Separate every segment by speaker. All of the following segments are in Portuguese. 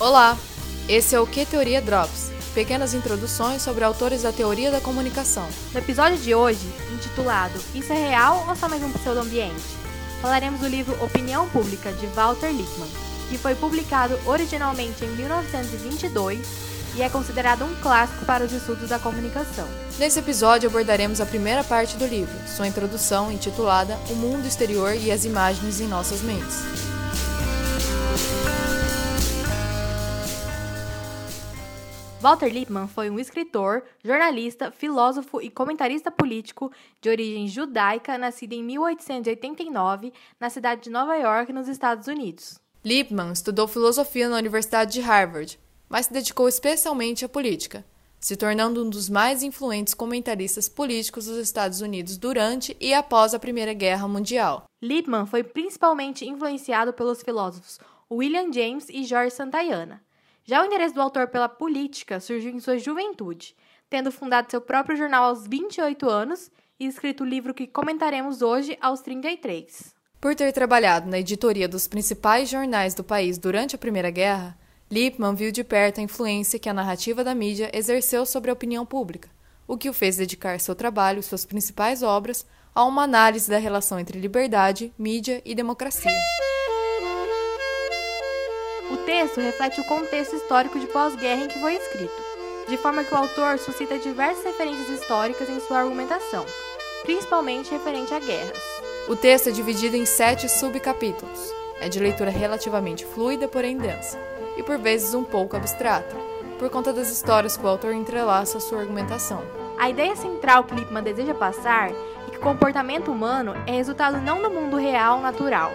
Speaker 1: Olá, esse é o Que Teoria Drops, pequenas introduções sobre autores da teoria da comunicação.
Speaker 2: No episódio de hoje, intitulado Isso é real ou só mais um pseudo-ambiente? Falaremos do livro Opinião Pública, de Walter Lippmann, que foi publicado originalmente em 1922 e é considerado um clássico para os estudos da comunicação.
Speaker 1: Nesse episódio abordaremos a primeira parte do livro, sua introdução intitulada O Mundo Exterior e as Imagens em Nossas Mentes.
Speaker 2: Walter Lippmann foi um escritor, jornalista, filósofo e comentarista político de origem judaica, nascido em 1889 na cidade de Nova York, nos Estados Unidos.
Speaker 1: Lippmann estudou filosofia na Universidade de Harvard, mas se dedicou especialmente à política, se tornando um dos mais influentes comentaristas políticos dos Estados Unidos durante e após a Primeira Guerra Mundial.
Speaker 2: Lippmann foi principalmente influenciado pelos filósofos William James e George Santayana. Já o interesse do autor pela política surgiu em sua juventude, tendo fundado seu próprio jornal aos 28 anos e escrito o livro que comentaremos hoje aos 33.
Speaker 1: Por ter trabalhado na editoria dos principais jornais do país durante a Primeira Guerra, Lippmann viu de perto a influência que a narrativa da mídia exerceu sobre a opinião pública, o que o fez dedicar seu trabalho e suas principais obras a uma análise da relação entre liberdade, mídia e democracia.
Speaker 2: O texto reflete o contexto histórico de pós-guerra em que foi escrito, de forma que o autor suscita diversas referências históricas em sua argumentação, principalmente referente a guerras.
Speaker 1: O texto é dividido em sete subcapítulos. É de leitura relativamente fluida, porém densa, e por vezes um pouco abstrata, por conta das histórias que o autor entrelaça à sua argumentação.
Speaker 2: A ideia central que Lippmann deseja passar é que o comportamento humano é resultado não do mundo real natural,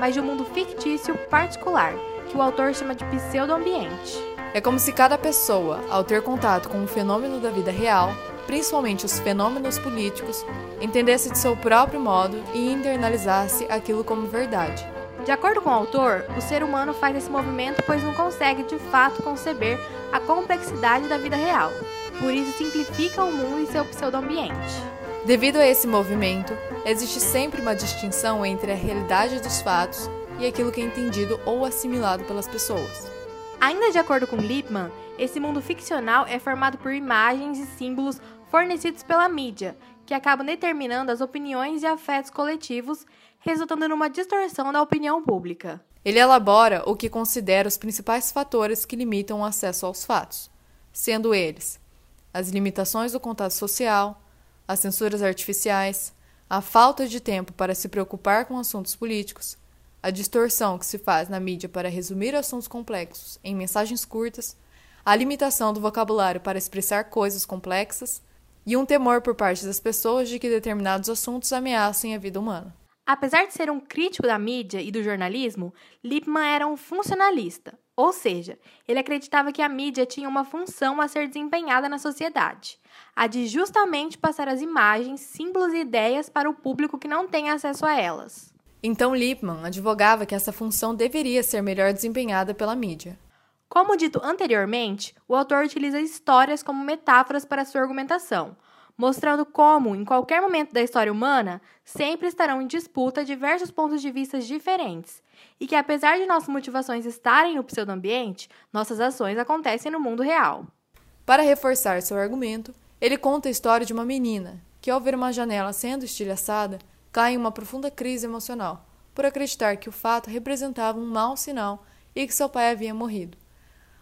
Speaker 2: mas de um mundo fictício particular, que o autor chama de pseudo-ambiente.
Speaker 1: É como se cada pessoa, ao ter contato com um fenômeno da vida real, principalmente os fenômenos políticos, entendesse de seu próprio modo e internalizasse aquilo como verdade.
Speaker 2: De acordo com o autor, o ser humano faz esse movimento pois não consegue de fato conceber a complexidade da vida real. Por isso simplifica o mundo e seu pseudo-ambiente.
Speaker 1: Devido a esse movimento, existe sempre uma distinção entre a realidade dos fatos e aquilo que é entendido ou assimilado pelas pessoas.
Speaker 2: Ainda de acordo com Lippmann, esse mundo ficcional é formado por imagens e símbolos fornecidos pela mídia, que acabam determinando as opiniões e afetos coletivos, resultando numa distorção da opinião pública.
Speaker 1: Ele elabora o que considera os principais fatores que limitam o acesso aos fatos, sendo eles as limitações do contato social, as censuras artificiais, a falta de tempo para se preocupar com assuntos políticos, a distorção que se faz na mídia para resumir assuntos complexos em mensagens curtas, a limitação do vocabulário para expressar coisas complexas e um temor por parte das pessoas de que determinados assuntos ameacem a vida humana.
Speaker 2: Apesar de ser um crítico da mídia e do jornalismo, Lippmann era um funcionalista, ou seja, ele acreditava que a mídia tinha uma função a ser desempenhada na sociedade, a de justamente passar as imagens, símbolos e ideias para o público que não tem acesso a elas.
Speaker 1: Então Lippmann advogava que essa função deveria ser melhor desempenhada pela mídia.
Speaker 2: Como dito anteriormente, o autor utiliza histórias como metáforas para sua argumentação, mostrando como, em qualquer momento da história humana, sempre estarão em disputa diversos pontos de vista diferentes, e que apesar de nossas motivações estarem no pseudoambiente, nossas ações acontecem no mundo real.
Speaker 1: Para reforçar seu argumento, ele conta a história de uma menina que, ao ver uma janela sendo estilhaçada, cai em uma profunda crise emocional, por acreditar que o fato representava um mau sinal e que seu pai havia morrido.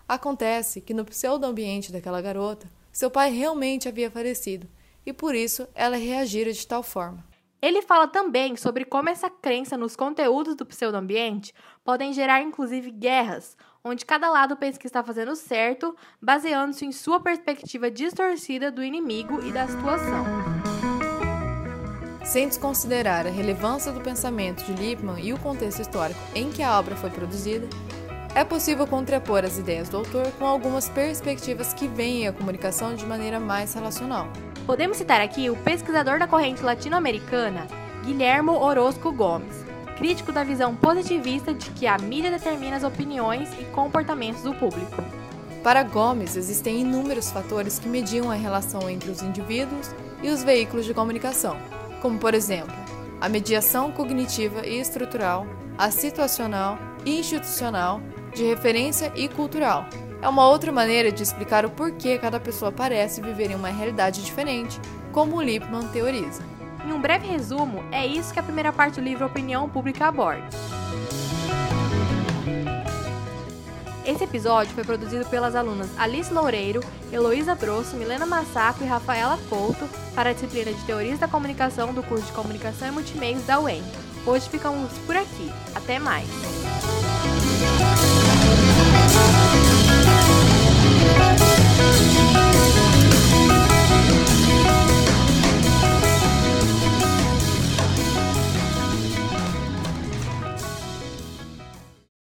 Speaker 1: Acontece que no pseudo-ambiente daquela garota, seu pai realmente havia falecido, e por isso ela reagira de tal forma.
Speaker 2: Ele fala também sobre como essa crença nos conteúdos do pseudo-ambiente podem gerar inclusive guerras, onde cada lado pensa que está fazendo certo, baseando-se em sua perspectiva distorcida do inimigo e da situação.
Speaker 1: Sem desconsiderar a relevância do pensamento de Lippmann e o contexto histórico em que a obra foi produzida, é possível contrapor as ideias do autor com algumas perspectivas que veem a comunicação de maneira mais relacional.
Speaker 2: Podemos citar aqui o pesquisador da corrente latino-americana, Guilhermo Orozco Gomes, crítico da visão positivista de que a mídia determina as opiniões e comportamentos do público.
Speaker 1: Para Gomes, existem inúmeros fatores que mediam a relação entre os indivíduos e os veículos de comunicação, como, por exemplo, a mediação cognitiva e estrutural, a situacional e institucional, de referência e cultural. É uma outra maneira de explicar o porquê cada pessoa parece viver em uma realidade diferente, como Lippmann teoriza.
Speaker 2: Em um breve resumo, é isso que a primeira parte do livro Opinião Pública aborda. Esse episódio foi produzido pelas alunas Alice Loureiro, Heloísa Brosso, Milena Massaco e Rafaela Couto para a disciplina de Teorias da Comunicação do curso de Comunicação e Multimeios da UEM. Hoje ficamos por aqui. Até mais! Música